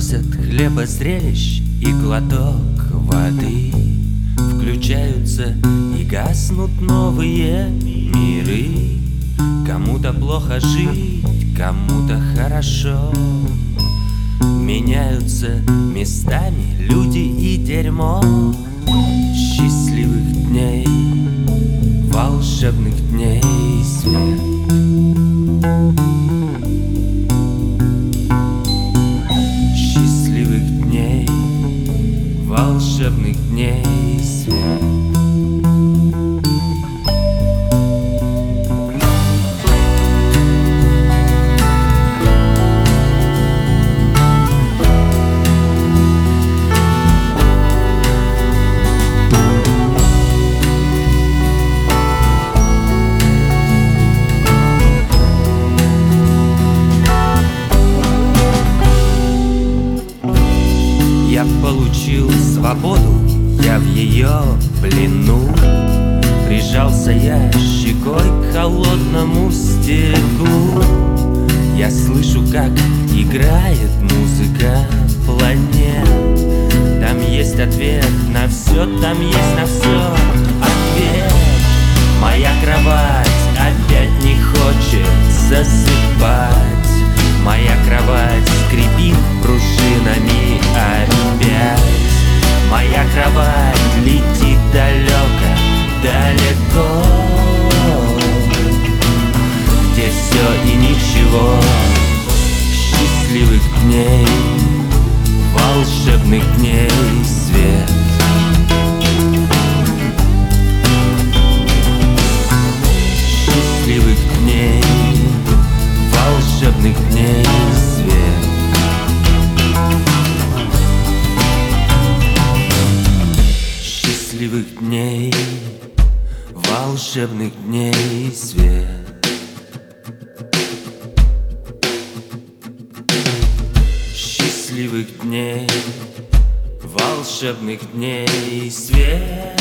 Просят хлеба зрелищ и глоток воды. Включаются и гаснут новые миры. Кому-то плохо жить, кому-то хорошо. Меняются местами люди и дерьмо. Счастливых дней, волшебных дней волшебных дней свет получил свободу, я в ее плену. Прижался я щекой к холодному стеклу. Я слышу, как играет музыка планет. Там есть ответ на все, там есть на все ответ. Моя кровать опять не хочет засыпать Счастливых дней, волшебных дней свет. Счастливых дней, волшебных дней свет. Счастливых дней, волшебных дней свет Счастливых дней, волшебных дней свет